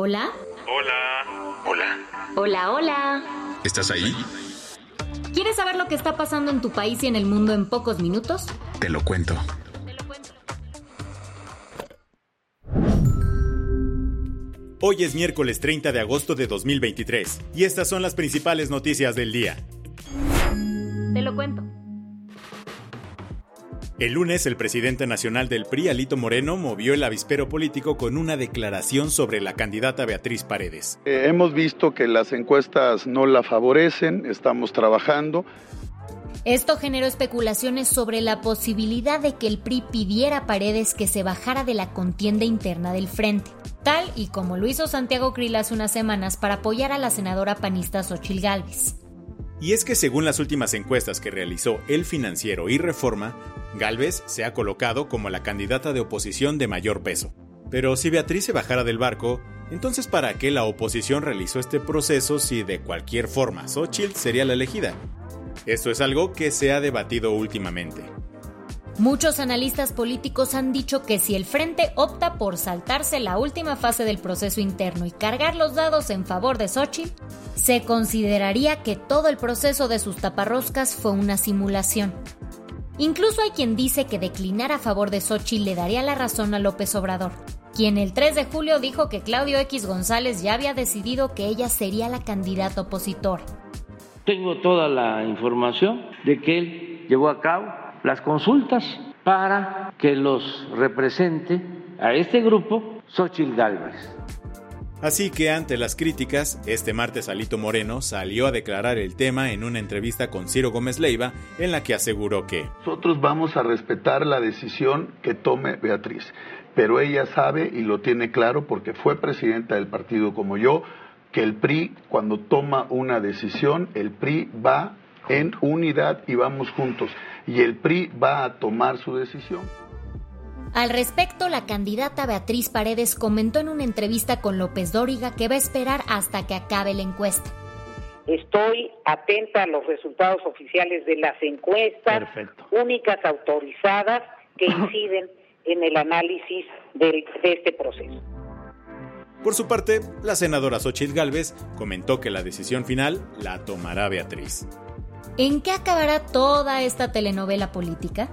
Hola. Hola. Hola. Hola, hola. ¿Estás ahí? ¿Quieres saber lo que está pasando en tu país y en el mundo en pocos minutos? Te lo cuento. Hoy es miércoles 30 de agosto de 2023 y estas son las principales noticias del día. Te lo cuento. El lunes, el presidente nacional del PRI, Alito Moreno, movió el avispero político con una declaración sobre la candidata Beatriz Paredes. Eh, hemos visto que las encuestas no la favorecen, estamos trabajando. Esto generó especulaciones sobre la posibilidad de que el PRI pidiera a Paredes que se bajara de la contienda interna del frente, tal y como lo hizo Santiago Krill hace unas semanas para apoyar a la senadora panista Xochil Gálvez. Y es que según las últimas encuestas que realizó El Financiero y Reforma, Galvez se ha colocado como la candidata de oposición de mayor peso. Pero si Beatriz se bajara del barco, entonces ¿para qué la oposición realizó este proceso si de cualquier forma Xochitl sería la elegida? Esto es algo que se ha debatido últimamente. Muchos analistas políticos han dicho que si el frente opta por saltarse la última fase del proceso interno y cargar los dados en favor de Xochitl, se consideraría que todo el proceso de sus taparroscas fue una simulación. Incluso hay quien dice que declinar a favor de Xochitl le daría la razón a López Obrador, quien el 3 de julio dijo que Claudio X González ya había decidido que ella sería la candidata opositora. Tengo toda la información de que él llevó a cabo las consultas para que los represente a este grupo Xochitl Gálvez. Así que ante las críticas, este martes Alito Moreno salió a declarar el tema en una entrevista con Ciro Gómez Leiva en la que aseguró que Nosotros vamos a respetar la decisión que tome Beatriz, pero ella sabe y lo tiene claro porque fue presidenta del partido como yo, que el PRI cuando toma una decisión, el PRI va en unidad y vamos juntos y el PRI va a tomar su decisión. Al respecto, la candidata Beatriz Paredes comentó en una entrevista con López Dóriga que va a esperar hasta que acabe la encuesta. Estoy atenta a los resultados oficiales de las encuestas únicas autorizadas que inciden en el análisis de, de este proceso. Por su parte, la senadora Xochitl Gálvez comentó que la decisión final la tomará Beatriz. ¿En qué acabará toda esta telenovela política?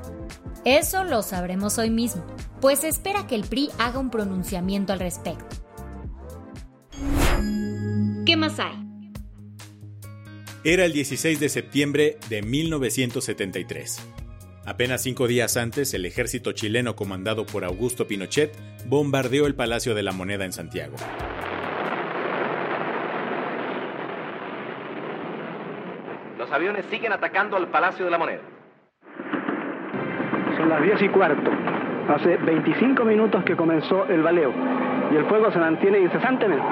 Eso lo sabremos hoy mismo, pues espera que el PRI haga un pronunciamiento al respecto. ¿Qué más hay? Era el 16 de septiembre de 1973. Apenas cinco días antes, el ejército chileno comandado por Augusto Pinochet bombardeó el Palacio de la Moneda en Santiago. Los aviones siguen atacando al Palacio de la Moneda. Son las 10 y cuarto. Hace 25 minutos que comenzó el baleo y el fuego se mantiene incesantemente.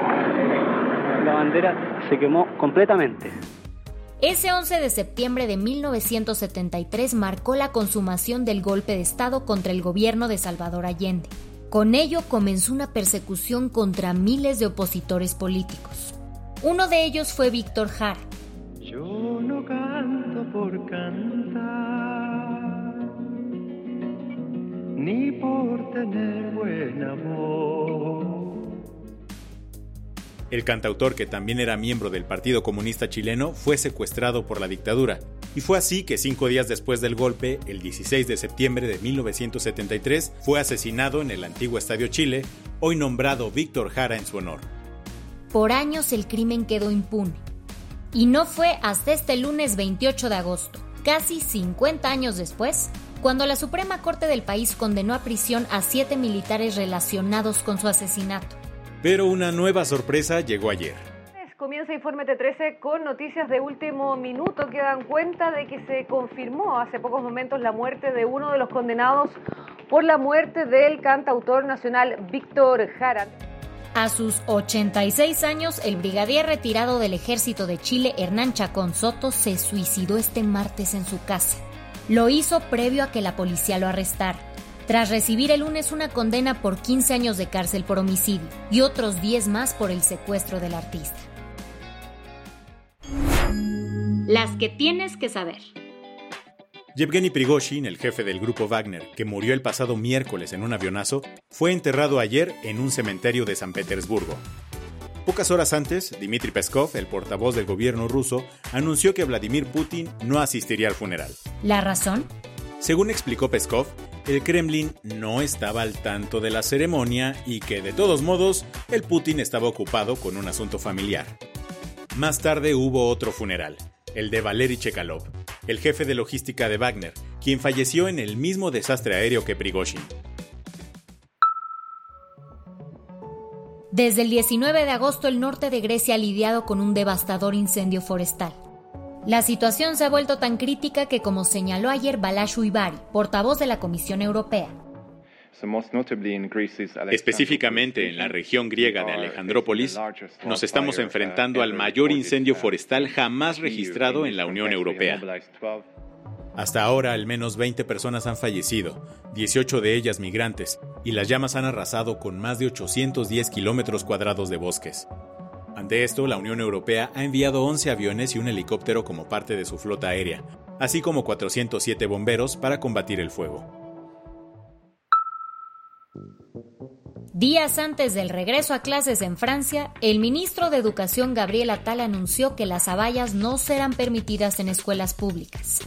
La bandera se quemó completamente. Ese 11 de septiembre de 1973 marcó la consumación del golpe de Estado contra el gobierno de Salvador Allende. Con ello comenzó una persecución contra miles de opositores políticos. Uno de ellos fue Víctor Jara. Yo no canto por cantar, ni por tener buena voz. El cantautor, que también era miembro del Partido Comunista Chileno, fue secuestrado por la dictadura. Y fue así que cinco días después del golpe, el 16 de septiembre de 1973, fue asesinado en el antiguo Estadio Chile, hoy nombrado Víctor Jara en su honor. Por años el crimen quedó impune. Y no fue hasta este lunes 28 de agosto, casi 50 años después, cuando la Suprema Corte del país condenó a prisión a siete militares relacionados con su asesinato. Pero una nueva sorpresa llegó ayer. Comienza Informe T13 con noticias de último minuto que dan cuenta de que se confirmó hace pocos momentos la muerte de uno de los condenados por la muerte del cantautor nacional Víctor Jara. A sus 86 años, el brigadier retirado del ejército de Chile, Hernán Chacón Soto, se suicidó este martes en su casa. Lo hizo previo a que la policía lo arrestara tras recibir el lunes una condena por 15 años de cárcel por homicidio y otros 10 más por el secuestro del artista. Las que tienes que saber. Yevgeny Prigozhin, el jefe del grupo Wagner, que murió el pasado miércoles en un avionazo, fue enterrado ayer en un cementerio de San Petersburgo. Pocas horas antes, Dmitry Peskov, el portavoz del gobierno ruso, anunció que Vladimir Putin no asistiría al funeral. ¿La razón? Según explicó Peskov, el Kremlin no estaba al tanto de la ceremonia y que de todos modos el Putin estaba ocupado con un asunto familiar. Más tarde hubo otro funeral, el de Valery Chekalov, el jefe de logística de Wagner, quien falleció en el mismo desastre aéreo que Prigozhin. Desde el 19 de agosto el norte de Grecia ha lidiado con un devastador incendio forestal. La situación se ha vuelto tan crítica que, como señaló ayer Balash Uibari, portavoz de la Comisión Europea, Específicamente en la región griega de Alejandrópolis, nos estamos enfrentando al mayor incendio forestal jamás registrado en la Unión Europea. Hasta ahora, al menos 20 personas han fallecido, 18 de ellas migrantes, y las llamas han arrasado con más de 810 kilómetros cuadrados de bosques. Ante esto, la Unión Europea ha enviado 11 aviones y un helicóptero como parte de su flota aérea, así como 407 bomberos para combatir el fuego. Días antes del regreso a clases en Francia, el ministro de Educación Gabriel Attal anunció que las abayas no serán permitidas en escuelas públicas.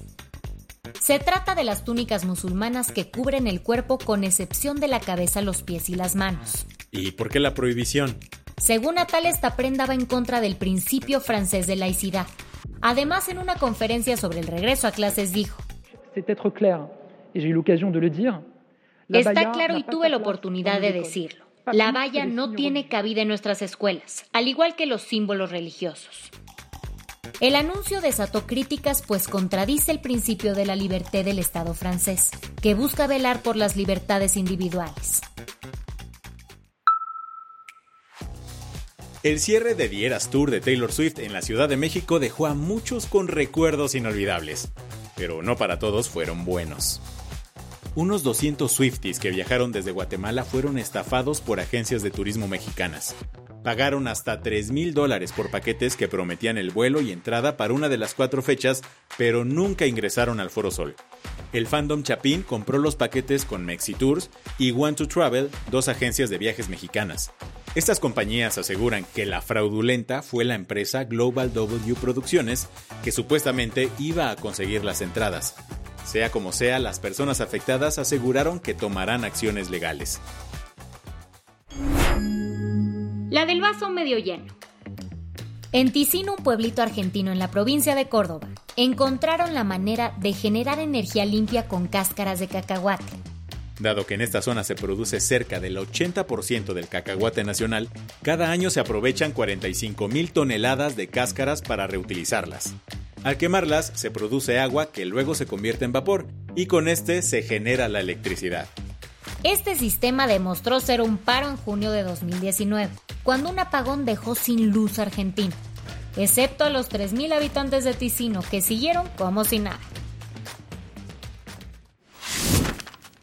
Se trata de las túnicas musulmanas que cubren el cuerpo con excepción de la cabeza, los pies y las manos. ¿Y por qué la prohibición? Según Atal, esta prenda va en contra del principio francés de laicidad. Además, en una conferencia sobre el regreso a clases dijo, Está claro y tuve la oportunidad de decirlo. La valla no tiene cabida en nuestras escuelas, al igual que los símbolos religiosos. El anuncio desató críticas pues contradice el principio de la libertad del Estado francés, que busca velar por las libertades individuales. El cierre de The Eras Tour de Taylor Swift en la Ciudad de México dejó a muchos con recuerdos inolvidables, pero no para todos fueron buenos. Unos 200 Swifties que viajaron desde Guatemala fueron estafados por agencias de turismo mexicanas. Pagaron hasta 3 mil dólares por paquetes que prometían el vuelo y entrada para una de las cuatro fechas, pero nunca ingresaron al Foro Sol. El fandom Chapín compró los paquetes con Mexi Tours y Want to Travel, dos agencias de viajes mexicanas. Estas compañías aseguran que la fraudulenta fue la empresa Global W Producciones, que supuestamente iba a conseguir las entradas. Sea como sea, las personas afectadas aseguraron que tomarán acciones legales. La del vaso medio lleno. En Ticino, un pueblito argentino en la provincia de Córdoba, encontraron la manera de generar energía limpia con cáscaras de cacahuate. Dado que en esta zona se produce cerca del 80% del cacahuate nacional, cada año se aprovechan 45 mil toneladas de cáscaras para reutilizarlas. Al quemarlas se produce agua que luego se convierte en vapor y con este se genera la electricidad. Este sistema demostró ser un paro en junio de 2019, cuando un apagón dejó sin luz Argentina, excepto a los 3.000 habitantes de Ticino que siguieron como si nada.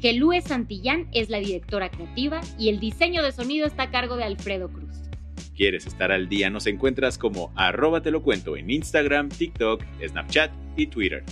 Gelúe Santillán es la directora creativa y el diseño de sonido está a cargo de Alfredo Cruz. ¿Quieres estar al día? Nos encuentras como arroba te lo cuento en Instagram, TikTok, Snapchat y Twitter.